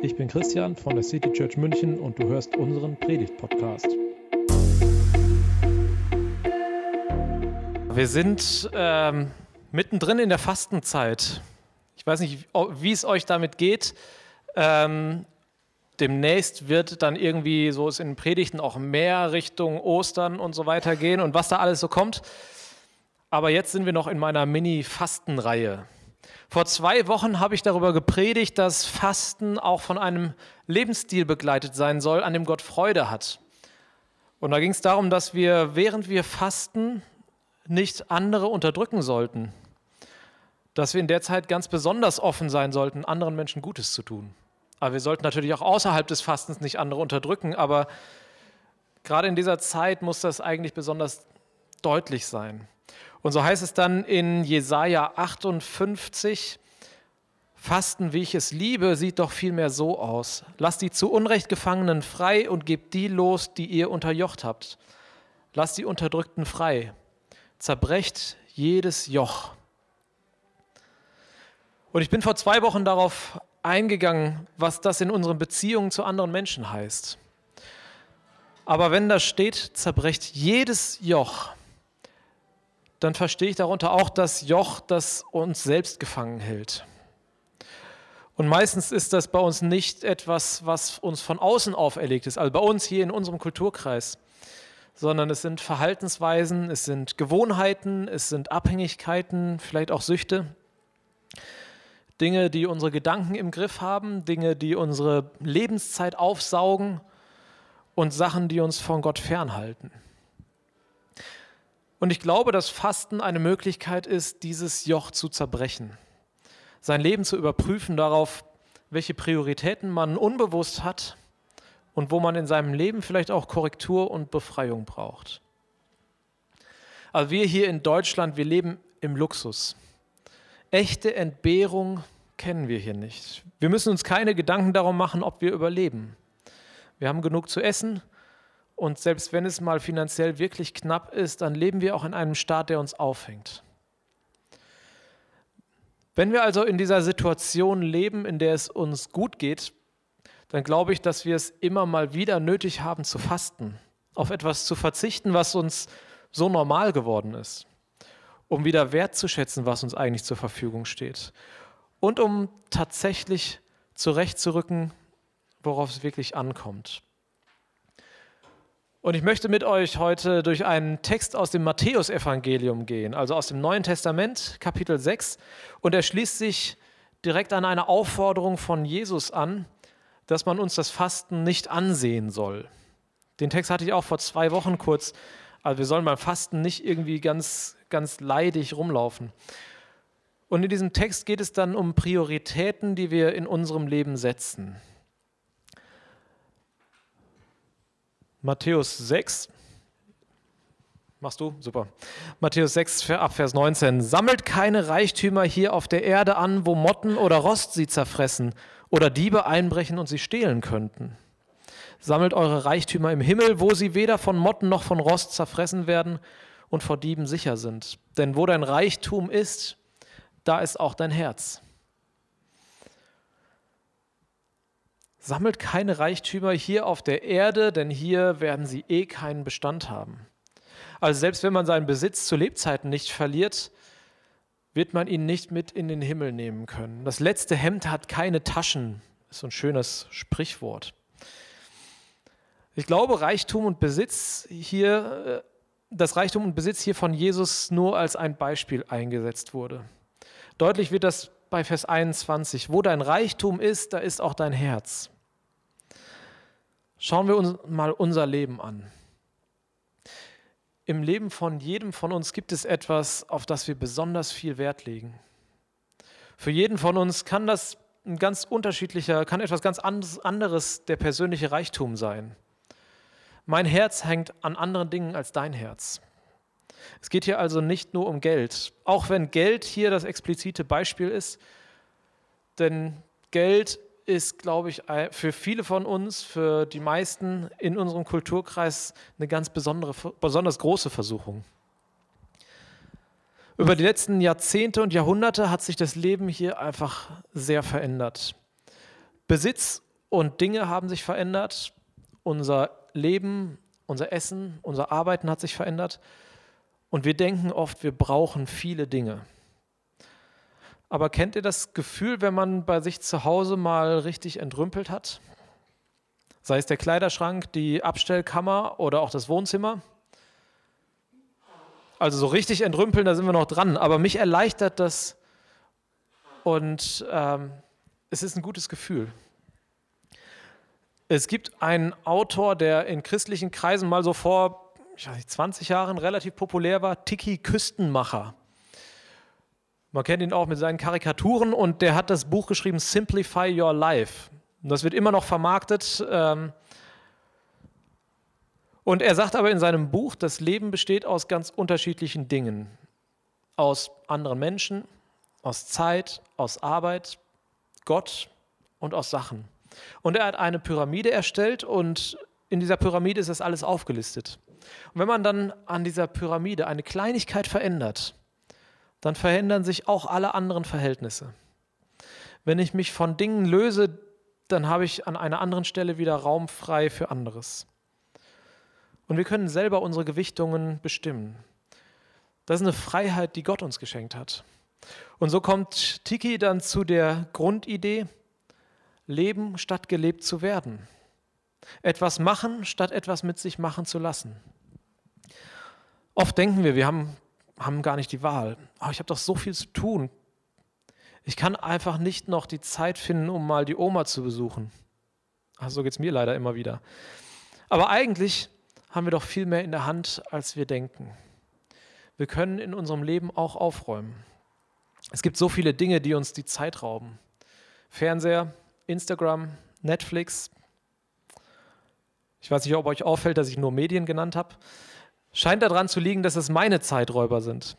Ich bin Christian von der City Church München und du hörst unseren Predigt-Podcast. Wir sind ähm, mittendrin in der Fastenzeit. Ich weiß nicht, wie es euch damit geht. Ähm, demnächst wird dann irgendwie so es in Predigten auch mehr Richtung Ostern und so weiter gehen und was da alles so kommt. Aber jetzt sind wir noch in meiner Mini-Fastenreihe. Vor zwei Wochen habe ich darüber gepredigt, dass Fasten auch von einem Lebensstil begleitet sein soll, an dem Gott Freude hat. Und da ging es darum, dass wir, während wir fasten, nicht andere unterdrücken sollten. Dass wir in der Zeit ganz besonders offen sein sollten, anderen Menschen Gutes zu tun. Aber wir sollten natürlich auch außerhalb des Fastens nicht andere unterdrücken. Aber gerade in dieser Zeit muss das eigentlich besonders deutlich sein. Und so heißt es dann in Jesaja 58, Fasten, wie ich es liebe, sieht doch vielmehr so aus. Lasst die zu Unrecht Gefangenen frei und gebt die los, die ihr unterjocht habt. Lasst die Unterdrückten frei. Zerbrecht jedes Joch. Und ich bin vor zwei Wochen darauf eingegangen, was das in unseren Beziehungen zu anderen Menschen heißt. Aber wenn da steht, zerbrecht jedes Joch, dann verstehe ich darunter auch das Joch, das uns selbst gefangen hält. Und meistens ist das bei uns nicht etwas, was uns von außen auferlegt ist, also bei uns hier in unserem Kulturkreis, sondern es sind Verhaltensweisen, es sind Gewohnheiten, es sind Abhängigkeiten, vielleicht auch Süchte. Dinge, die unsere Gedanken im Griff haben, Dinge, die unsere Lebenszeit aufsaugen und Sachen, die uns von Gott fernhalten. Und ich glaube, dass Fasten eine Möglichkeit ist, dieses Joch zu zerbrechen. Sein Leben zu überprüfen darauf, welche Prioritäten man unbewusst hat und wo man in seinem Leben vielleicht auch Korrektur und Befreiung braucht. Also wir hier in Deutschland, wir leben im Luxus. Echte Entbehrung kennen wir hier nicht. Wir müssen uns keine Gedanken darum machen, ob wir überleben. Wir haben genug zu essen und selbst wenn es mal finanziell wirklich knapp ist, dann leben wir auch in einem Staat, der uns aufhängt. Wenn wir also in dieser Situation leben, in der es uns gut geht, dann glaube ich, dass wir es immer mal wieder nötig haben zu fasten, auf etwas zu verzichten, was uns so normal geworden ist, um wieder wertzuschätzen, was uns eigentlich zur Verfügung steht und um tatsächlich zurechtzurücken, worauf es wirklich ankommt. Und ich möchte mit euch heute durch einen Text aus dem Matthäusevangelium gehen, also aus dem Neuen Testament, Kapitel 6. Und er schließt sich direkt an eine Aufforderung von Jesus an, dass man uns das Fasten nicht ansehen soll. Den Text hatte ich auch vor zwei Wochen kurz. Also wir sollen beim Fasten nicht irgendwie ganz, ganz leidig rumlaufen. Und in diesem Text geht es dann um Prioritäten, die wir in unserem Leben setzen. Matthäus 6. Machst du? Super. Matthäus 6, ab Vers 19. Sammelt keine Reichtümer hier auf der Erde an, wo Motten oder Rost sie zerfressen oder Diebe einbrechen und sie stehlen könnten. Sammelt eure Reichtümer im Himmel, wo sie weder von Motten noch von Rost zerfressen werden und vor Dieben sicher sind. Denn wo dein Reichtum ist, da ist auch dein Herz. Sammelt keine Reichtümer hier auf der Erde, denn hier werden sie eh keinen Bestand haben. Also selbst wenn man seinen Besitz zu Lebzeiten nicht verliert, wird man ihn nicht mit in den Himmel nehmen können. Das letzte Hemd hat keine Taschen, ist so ein schönes Sprichwort. Ich glaube, Reichtum und Besitz hier, äh, das Reichtum und Besitz hier von Jesus nur als ein Beispiel eingesetzt wurde. Deutlich wird das bei Vers 21. Wo dein Reichtum ist, da ist auch dein Herz. Schauen wir uns mal unser Leben an. Im Leben von jedem von uns gibt es etwas, auf das wir besonders viel Wert legen. Für jeden von uns kann das ein ganz unterschiedlicher, kann etwas ganz anderes der persönliche Reichtum sein. Mein Herz hängt an anderen Dingen als dein Herz. Es geht hier also nicht nur um Geld, auch wenn Geld hier das explizite Beispiel ist, denn Geld ist, glaube ich, für viele von uns, für die meisten in unserem Kulturkreis eine ganz besondere, besonders große Versuchung. Über die letzten Jahrzehnte und Jahrhunderte hat sich das Leben hier einfach sehr verändert. Besitz und Dinge haben sich verändert, unser Leben, unser Essen, unser Arbeiten hat sich verändert und wir denken oft, wir brauchen viele Dinge. Aber kennt ihr das Gefühl, wenn man bei sich zu Hause mal richtig entrümpelt hat? Sei es der Kleiderschrank, die Abstellkammer oder auch das Wohnzimmer. Also so richtig entrümpeln, da sind wir noch dran. Aber mich erleichtert das und ähm, es ist ein gutes Gefühl. Es gibt einen Autor, der in christlichen Kreisen mal so vor ich weiß nicht, 20 Jahren relativ populär war, Tiki Küstenmacher. Man kennt ihn auch mit seinen Karikaturen und der hat das Buch geschrieben Simplify Your Life. Und das wird immer noch vermarktet. Ähm, und er sagt aber in seinem Buch, das Leben besteht aus ganz unterschiedlichen Dingen. Aus anderen Menschen, aus Zeit, aus Arbeit, Gott und aus Sachen. Und er hat eine Pyramide erstellt und in dieser Pyramide ist das alles aufgelistet. Und wenn man dann an dieser Pyramide eine Kleinigkeit verändert, dann verändern sich auch alle anderen Verhältnisse. Wenn ich mich von Dingen löse, dann habe ich an einer anderen Stelle wieder Raum frei für anderes. Und wir können selber unsere Gewichtungen bestimmen. Das ist eine Freiheit, die Gott uns geschenkt hat. Und so kommt Tiki dann zu der Grundidee, leben statt gelebt zu werden. Etwas machen, statt etwas mit sich machen zu lassen. Oft denken wir, wir haben, haben gar nicht die Wahl. Aber ich habe doch so viel zu tun. Ich kann einfach nicht noch die Zeit finden, um mal die Oma zu besuchen. Ach, so geht es mir leider immer wieder. Aber eigentlich haben wir doch viel mehr in der Hand, als wir denken. Wir können in unserem Leben auch aufräumen. Es gibt so viele Dinge, die uns die Zeit rauben. Fernseher, Instagram, Netflix. Ich weiß nicht, ob euch auffällt, dass ich nur Medien genannt habe. Scheint daran zu liegen, dass es meine Zeiträuber sind.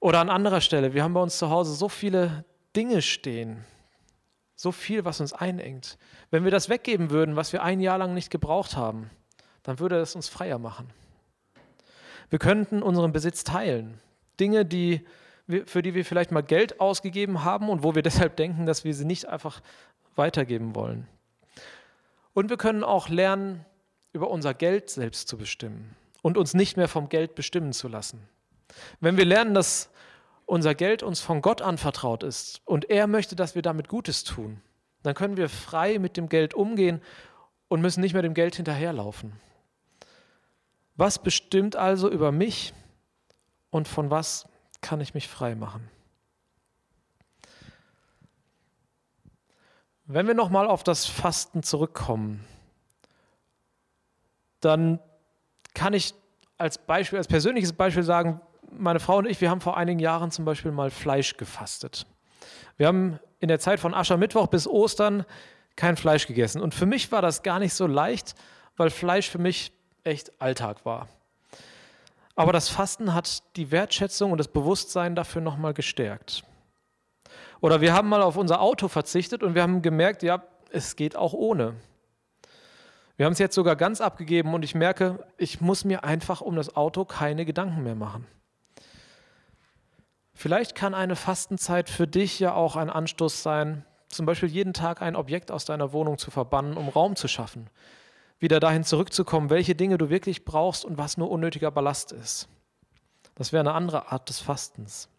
Oder an anderer Stelle, wir haben bei uns zu Hause so viele Dinge stehen, so viel, was uns einengt. Wenn wir das weggeben würden, was wir ein Jahr lang nicht gebraucht haben, dann würde es uns freier machen. Wir könnten unseren Besitz teilen. Dinge, die, für die wir vielleicht mal Geld ausgegeben haben und wo wir deshalb denken, dass wir sie nicht einfach weitergeben wollen. Und wir können auch lernen, über unser Geld selbst zu bestimmen und uns nicht mehr vom Geld bestimmen zu lassen. Wenn wir lernen, dass unser Geld uns von Gott anvertraut ist und er möchte, dass wir damit Gutes tun, dann können wir frei mit dem Geld umgehen und müssen nicht mehr dem Geld hinterherlaufen. Was bestimmt also über mich und von was kann ich mich frei machen? Wenn wir nochmal auf das Fasten zurückkommen, dann kann ich als Beispiel, als persönliches Beispiel sagen, meine Frau und ich, wir haben vor einigen Jahren zum Beispiel mal Fleisch gefastet. Wir haben in der Zeit von Aschermittwoch bis Ostern kein Fleisch gegessen. Und für mich war das gar nicht so leicht, weil Fleisch für mich echt Alltag war. Aber das Fasten hat die Wertschätzung und das Bewusstsein dafür nochmal gestärkt. Oder wir haben mal auf unser Auto verzichtet und wir haben gemerkt, ja, es geht auch ohne. Wir haben es jetzt sogar ganz abgegeben und ich merke, ich muss mir einfach um das Auto keine Gedanken mehr machen. Vielleicht kann eine Fastenzeit für dich ja auch ein Anstoß sein, zum Beispiel jeden Tag ein Objekt aus deiner Wohnung zu verbannen, um Raum zu schaffen. Wieder dahin zurückzukommen, welche Dinge du wirklich brauchst und was nur unnötiger Ballast ist. Das wäre eine andere Art des Fastens.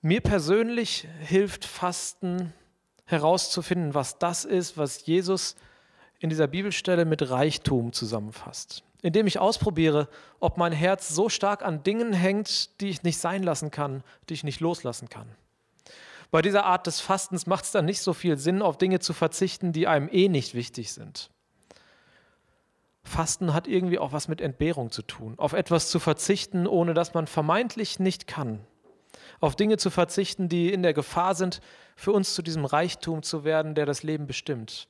Mir persönlich hilft Fasten herauszufinden, was das ist, was Jesus in dieser Bibelstelle mit Reichtum zusammenfasst. Indem ich ausprobiere, ob mein Herz so stark an Dingen hängt, die ich nicht sein lassen kann, die ich nicht loslassen kann. Bei dieser Art des Fastens macht es dann nicht so viel Sinn, auf Dinge zu verzichten, die einem eh nicht wichtig sind. Fasten hat irgendwie auch was mit Entbehrung zu tun, auf etwas zu verzichten, ohne dass man vermeintlich nicht kann, auf Dinge zu verzichten, die in der Gefahr sind, für uns zu diesem Reichtum zu werden, der das Leben bestimmt.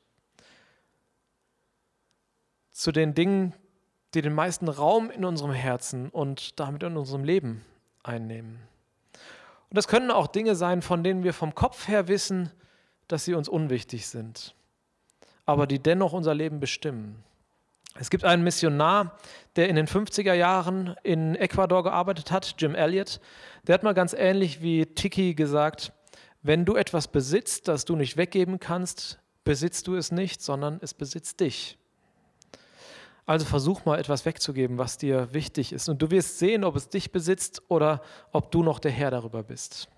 Zu den Dingen, die den meisten Raum in unserem Herzen und damit in unserem Leben einnehmen. Und das können auch Dinge sein, von denen wir vom Kopf her wissen, dass sie uns unwichtig sind, aber die dennoch unser Leben bestimmen. Es gibt einen Missionar, der in den 50er Jahren in Ecuador gearbeitet hat, Jim Elliot. Der hat mal ganz ähnlich wie Tiki gesagt, wenn du etwas besitzt, das du nicht weggeben kannst, besitzt du es nicht, sondern es besitzt dich. Also versuch mal etwas wegzugeben, was dir wichtig ist. Und du wirst sehen, ob es dich besitzt oder ob du noch der Herr darüber bist.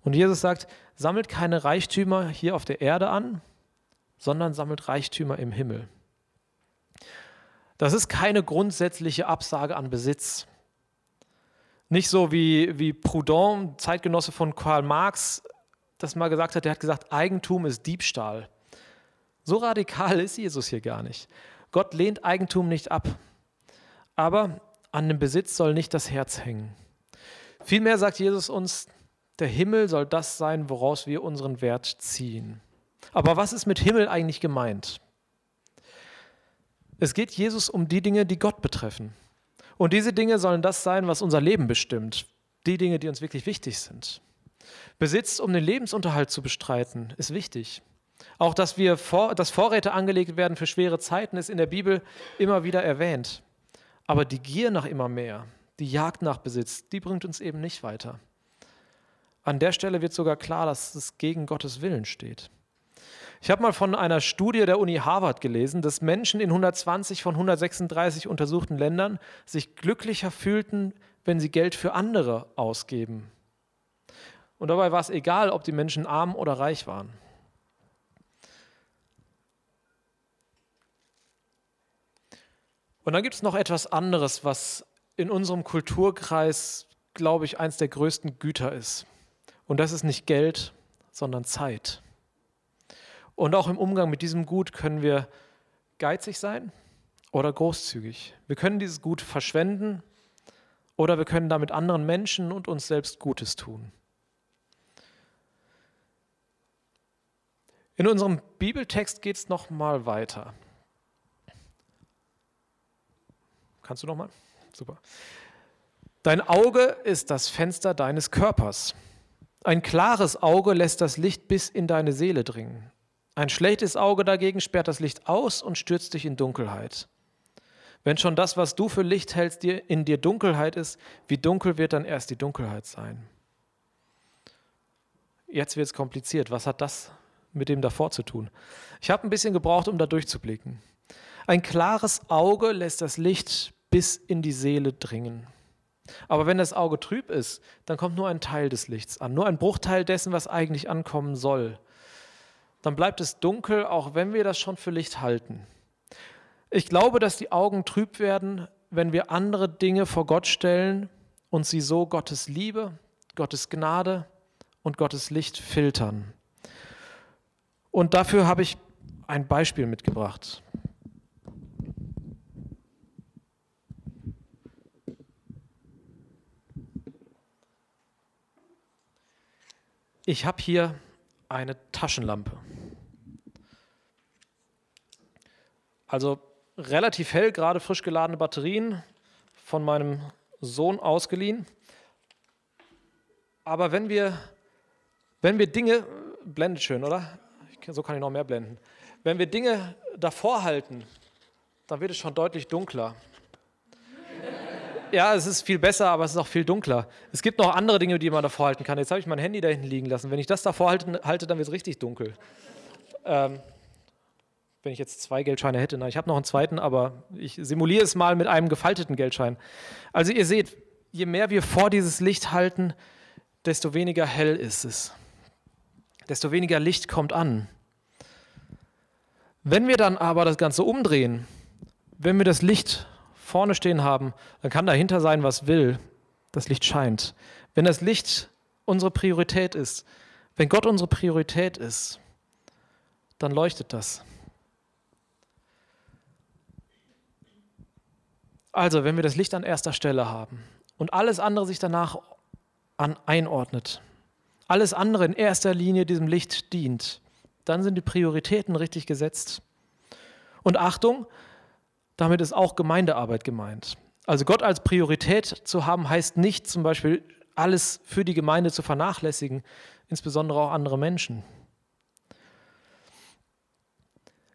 Und Jesus sagt, sammelt keine Reichtümer hier auf der Erde an, sondern sammelt Reichtümer im Himmel. Das ist keine grundsätzliche Absage an Besitz. Nicht so wie, wie Proudhon, Zeitgenosse von Karl Marx, das mal gesagt hat, der hat gesagt, Eigentum ist Diebstahl. So radikal ist Jesus hier gar nicht. Gott lehnt Eigentum nicht ab. Aber an dem Besitz soll nicht das Herz hängen. Vielmehr sagt Jesus uns, der Himmel soll das sein, woraus wir unseren Wert ziehen. Aber was ist mit Himmel eigentlich gemeint? Es geht Jesus um die Dinge, die Gott betreffen. Und diese Dinge sollen das sein, was unser Leben bestimmt. Die Dinge, die uns wirklich wichtig sind. Besitz, um den Lebensunterhalt zu bestreiten, ist wichtig. Auch, dass, wir vor, dass Vorräte angelegt werden für schwere Zeiten, ist in der Bibel immer wieder erwähnt. Aber die Gier nach immer mehr, die Jagd nach Besitz, die bringt uns eben nicht weiter. An der Stelle wird sogar klar, dass es gegen Gottes Willen steht. Ich habe mal von einer Studie der Uni Harvard gelesen, dass Menschen in 120 von 136 untersuchten Ländern sich glücklicher fühlten, wenn sie Geld für andere ausgeben. Und dabei war es egal, ob die Menschen arm oder reich waren. Und dann gibt es noch etwas anderes, was in unserem Kulturkreis, glaube ich, eines der größten Güter ist. Und das ist nicht Geld, sondern Zeit. Und auch im Umgang mit diesem Gut können wir geizig sein oder großzügig. Wir können dieses Gut verschwenden oder wir können damit anderen Menschen und uns selbst Gutes tun. In unserem Bibeltext geht es noch mal weiter. Kannst du noch mal? Super. Dein Auge ist das Fenster deines Körpers. Ein klares Auge lässt das Licht bis in deine Seele dringen. Ein schlechtes Auge dagegen sperrt das Licht aus und stürzt dich in Dunkelheit. Wenn schon das, was du für Licht hältst, dir in dir Dunkelheit ist, wie dunkel wird dann erst die Dunkelheit sein? Jetzt wird es kompliziert. Was hat das mit dem davor zu tun? Ich habe ein bisschen gebraucht, um da durchzublicken. Ein klares Auge lässt das Licht bis in die Seele dringen. Aber wenn das Auge trüb ist, dann kommt nur ein Teil des Lichts an, nur ein Bruchteil dessen, was eigentlich ankommen soll dann bleibt es dunkel, auch wenn wir das schon für Licht halten. Ich glaube, dass die Augen trüb werden, wenn wir andere Dinge vor Gott stellen und sie so Gottes Liebe, Gottes Gnade und Gottes Licht filtern. Und dafür habe ich ein Beispiel mitgebracht. Ich habe hier eine Taschenlampe. Also relativ hell, gerade frisch geladene Batterien von meinem Sohn ausgeliehen. Aber wenn wir, wenn wir Dinge, blendet schön, oder? So kann ich noch mehr blenden. Wenn wir Dinge davor halten, dann wird es schon deutlich dunkler. Ja, es ist viel besser, aber es ist auch viel dunkler. Es gibt noch andere Dinge, die man davor halten kann. Jetzt habe ich mein Handy da hinten liegen lassen. Wenn ich das davor halte, halte dann wird es richtig dunkel. Ähm, wenn ich jetzt zwei Geldscheine hätte. Nein, ich habe noch einen zweiten, aber ich simuliere es mal mit einem gefalteten Geldschein. Also ihr seht, je mehr wir vor dieses Licht halten, desto weniger hell ist es. Desto weniger Licht kommt an. Wenn wir dann aber das Ganze umdrehen, wenn wir das Licht vorne stehen haben, dann kann dahinter sein, was will. Das Licht scheint. Wenn das Licht unsere Priorität ist, wenn Gott unsere Priorität ist, dann leuchtet das. Also, wenn wir das Licht an erster Stelle haben und alles andere sich danach an einordnet, alles andere in erster Linie diesem Licht dient, dann sind die Prioritäten richtig gesetzt. Und Achtung, damit ist auch Gemeindearbeit gemeint. Also Gott als Priorität zu haben, heißt nicht zum Beispiel alles für die Gemeinde zu vernachlässigen, insbesondere auch andere Menschen.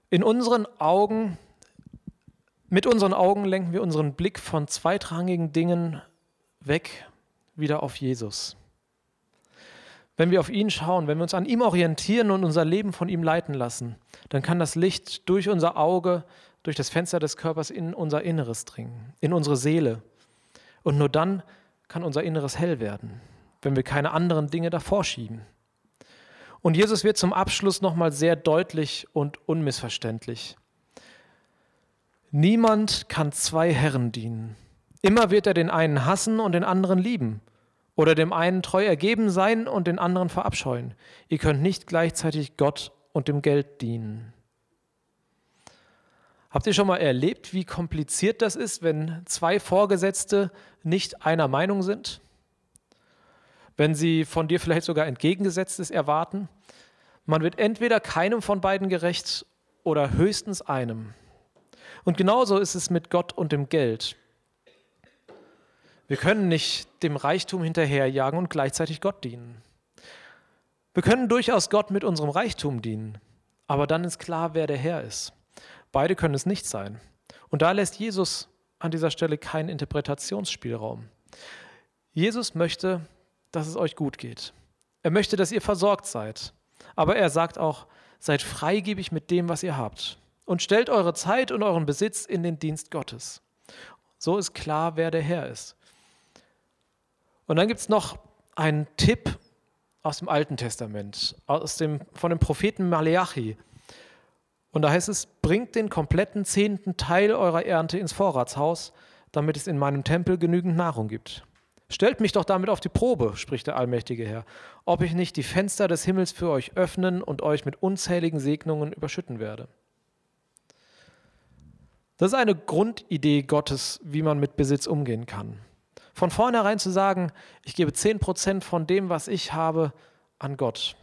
In unseren Augen, mit unseren Augen lenken wir unseren Blick von zweitrangigen Dingen weg wieder auf Jesus. Wenn wir auf ihn schauen, wenn wir uns an ihm orientieren und unser Leben von ihm leiten lassen, dann kann das Licht durch unser Auge, durch das Fenster des Körpers in unser Inneres dringen, in unsere Seele. Und nur dann kann unser Inneres hell werden, wenn wir keine anderen Dinge davor schieben. Und Jesus wird zum Abschluss nochmal sehr deutlich und unmissverständlich. Niemand kann zwei Herren dienen. Immer wird er den einen hassen und den anderen lieben oder dem einen treu ergeben sein und den anderen verabscheuen. Ihr könnt nicht gleichzeitig Gott und dem Geld dienen. Habt ihr schon mal erlebt, wie kompliziert das ist, wenn zwei Vorgesetzte nicht einer Meinung sind? Wenn sie von dir vielleicht sogar entgegengesetztes erwarten? Man wird entweder keinem von beiden gerecht oder höchstens einem. Und genauso ist es mit Gott und dem Geld. Wir können nicht dem Reichtum hinterherjagen und gleichzeitig Gott dienen. Wir können durchaus Gott mit unserem Reichtum dienen, aber dann ist klar, wer der Herr ist. Beide können es nicht sein. Und da lässt Jesus an dieser Stelle keinen Interpretationsspielraum. Jesus möchte, dass es euch gut geht. Er möchte, dass ihr versorgt seid. Aber er sagt auch, seid freigebig mit dem, was ihr habt. Und stellt eure Zeit und euren Besitz in den Dienst Gottes. So ist klar, wer der Herr ist. Und dann gibt es noch einen Tipp aus dem Alten Testament, aus dem, von dem Propheten Maleachi. Und da heißt es, bringt den kompletten zehnten Teil eurer Ernte ins Vorratshaus, damit es in meinem Tempel genügend Nahrung gibt. Stellt mich doch damit auf die Probe, spricht der allmächtige Herr, ob ich nicht die Fenster des Himmels für euch öffnen und euch mit unzähligen Segnungen überschütten werde. Das ist eine Grundidee Gottes, wie man mit Besitz umgehen kann. Von vornherein zu sagen, ich gebe 10% von dem, was ich habe, an Gott.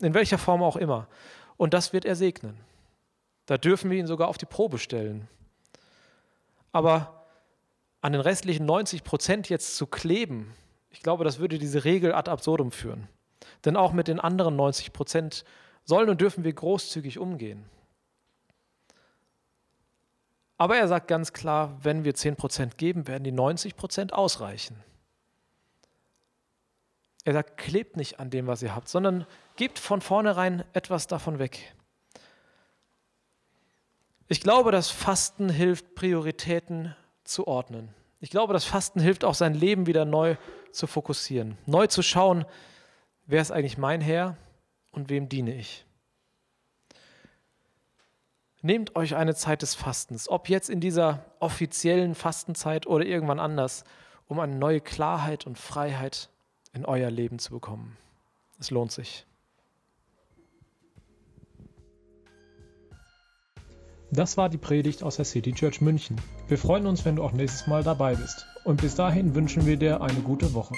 In welcher Form auch immer. Und das wird er segnen. Da dürfen wir ihn sogar auf die Probe stellen. Aber an den restlichen 90 Prozent jetzt zu kleben, ich glaube, das würde diese Regel ad absurdum führen. Denn auch mit den anderen 90 Prozent sollen und dürfen wir großzügig umgehen. Aber er sagt ganz klar, wenn wir 10 Prozent geben, werden die 90 Prozent ausreichen. Er sagt, klebt nicht an dem, was ihr habt, sondern gebt von vornherein etwas davon weg. Ich glaube, dass Fasten hilft, Prioritäten zu ordnen. Ich glaube, dass Fasten hilft, auch sein Leben wieder neu zu fokussieren, neu zu schauen, wer ist eigentlich mein Herr und wem diene ich. Nehmt euch eine Zeit des Fastens, ob jetzt in dieser offiziellen Fastenzeit oder irgendwann anders, um eine neue Klarheit und Freiheit in euer Leben zu bekommen. Es lohnt sich. Das war die Predigt aus der City Church München. Wir freuen uns, wenn du auch nächstes Mal dabei bist. Und bis dahin wünschen wir dir eine gute Woche.